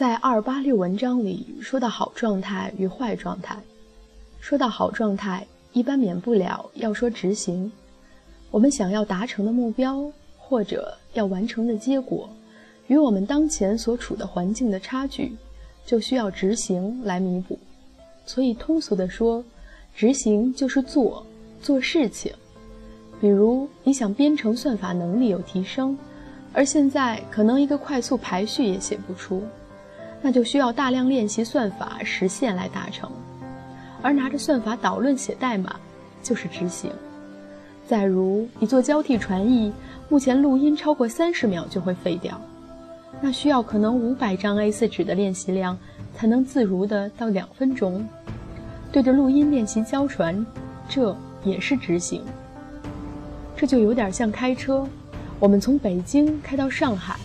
在二八六文章里说到好状态与坏状态，说到好状态，一般免不了要说执行。我们想要达成的目标或者要完成的结果，与我们当前所处的环境的差距，就需要执行来弥补。所以通俗的说，执行就是做做事情。比如你想编程算法能力有提升，而现在可能一个快速排序也写不出，那就需要大量练习算法实现来达成。而拿着算法导论写代码，就是执行。再如你做交替传译，目前录音超过三十秒就会废掉，那需要可能五百张 A4 纸的练习量，才能自如的到两分钟。对着录音练习交传，这也是执行。这就有点像开车，我们从北京开到上海，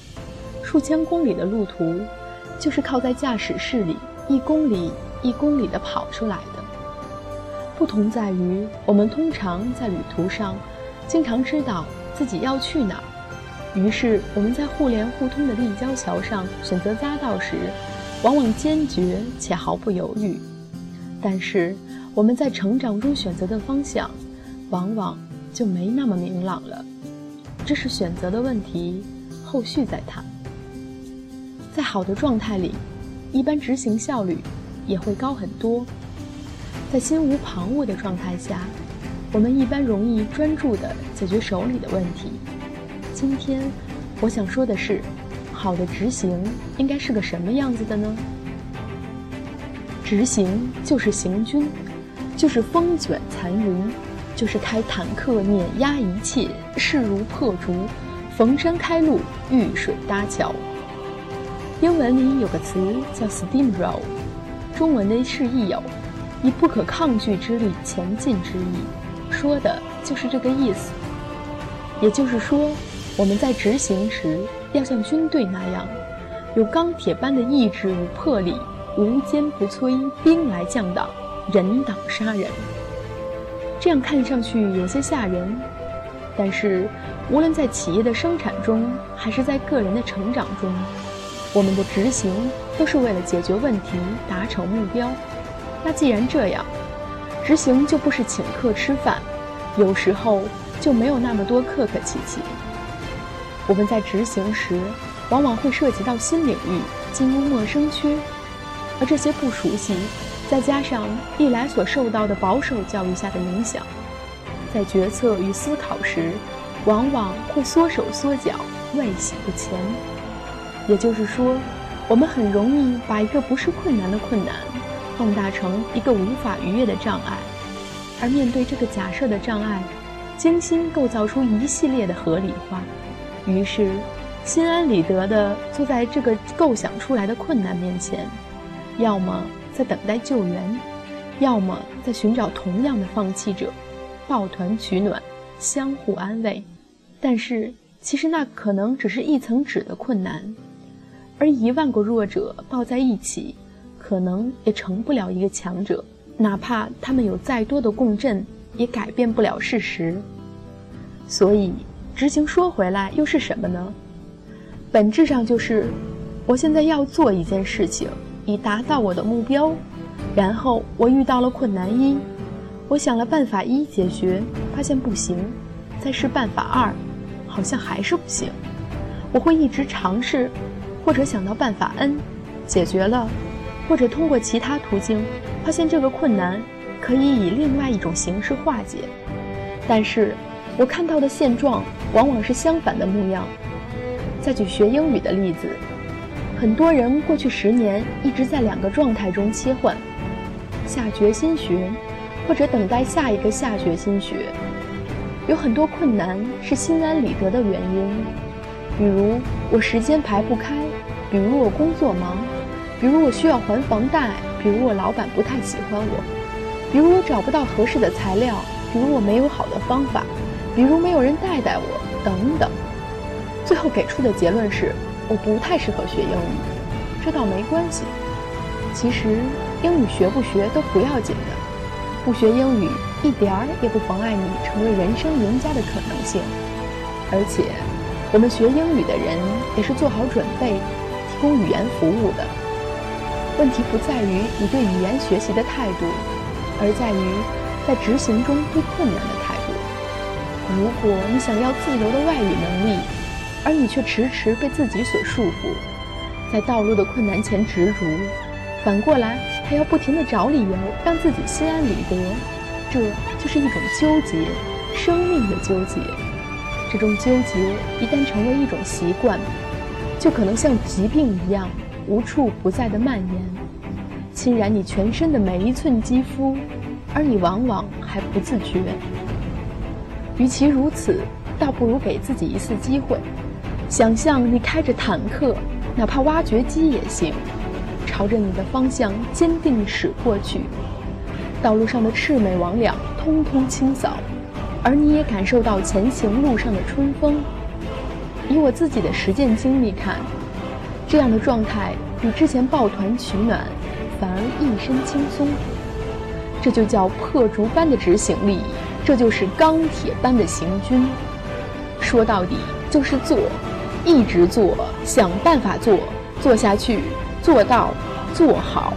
数千公里的路途，就是靠在驾驶室里一公里一公里的跑出来的。不同在于，我们通常在旅途上，经常知道自己要去哪儿，于是我们在互联互通的立交桥上选择匝道时，往往坚决且毫不犹豫。但是我们在成长中选择的方向，往往就没那么明朗了。这是选择的问题，后续再谈。在好的状态里，一般执行效率也会高很多。在心无旁骛的状态下，我们一般容易专注地解决手里的问题。今天，我想说的是，好的执行应该是个什么样子的呢？执行就是行军，就是风卷残云，就是开坦克碾压一切，势如破竹，逢山开路，遇水搭桥。英文里有个词叫 steamroll，中文的释义有。以不可抗拒之力前进之意，说的就是这个意思。也就是说，我们在执行时要像军队那样，有钢铁般的意志与魄力，无坚不摧，兵来将挡，人挡杀人。这样看上去有些吓人，但是无论在企业的生产中，还是在个人的成长中，我们的执行都是为了解决问题，达成目标。那既然这样，执行就不是请客吃饭，有时候就没有那么多客客气气。我们在执行时，往往会涉及到新领域，进入陌生区，而这些不熟悉，再加上历来所受到的保守教育下的影响，在决策与思考时，往往会缩手缩脚，畏喜不前。也就是说，我们很容易把一个不是困难的困难。放大成一个无法逾越的障碍，而面对这个假设的障碍，精心构造出一系列的合理化，于是心安理得地坐在这个构想出来的困难面前，要么在等待救援，要么在寻找同样的放弃者，抱团取暖，相互安慰。但是其实那可能只是一层纸的困难，而一万个弱者抱在一起。可能也成不了一个强者，哪怕他们有再多的共振，也改变不了事实。所以，执行说回来又是什么呢？本质上就是，我现在要做一件事情，以达到我的目标。然后我遇到了困难一，我想了办法一解决，发现不行，再试办法二，好像还是不行。我会一直尝试，或者想到办法 N，解决了。或者通过其他途径发现这个困难可以以另外一种形式化解，但是我看到的现状往往是相反的模样。再举学英语的例子，很多人过去十年一直在两个状态中切换：下决心学，或者等待下一个下决心学。有很多困难是心安理得的原因，比如我时间排不开，比如我工作忙。比如我需要还房贷，比如我老板不太喜欢我，比如我找不到合适的材料，比如我没有好的方法，比如没有人带带我，等等。最后给出的结论是，我不太适合学英语。这倒没关系，其实英语学不学都不要紧的，不学英语一点儿也不妨碍你成为人生赢家的可能性。而且，我们学英语的人也是做好准备，供语言服务的。问题不在于你对语言学习的态度，而在于在执行中对困难的态度。如果你想要自由的外语能力，而你却迟迟被自己所束缚，在道路的困难前执着，反过来还要不停地找理由让自己心安理得，这就是一种纠结，生命的纠结。这种纠结一旦成为一种习惯，就可能像疾病一样无处不在的蔓延，侵染你全身的每一寸肌肤，而你往往还不自觉。与其如此，倒不如给自己一次机会。想象你开着坦克，哪怕挖掘机也行，朝着你的方向坚定驶过去。道路上的魑魅魍魉通通清扫，而你也感受到前行路上的春风。以我自己的实践经历看，这样的状态比之前抱团取暖反而一身轻松。这就叫破竹般的执行力，这就是钢铁般的行军。说到底就是做。一直做，想办法做，做下去，做到，做好。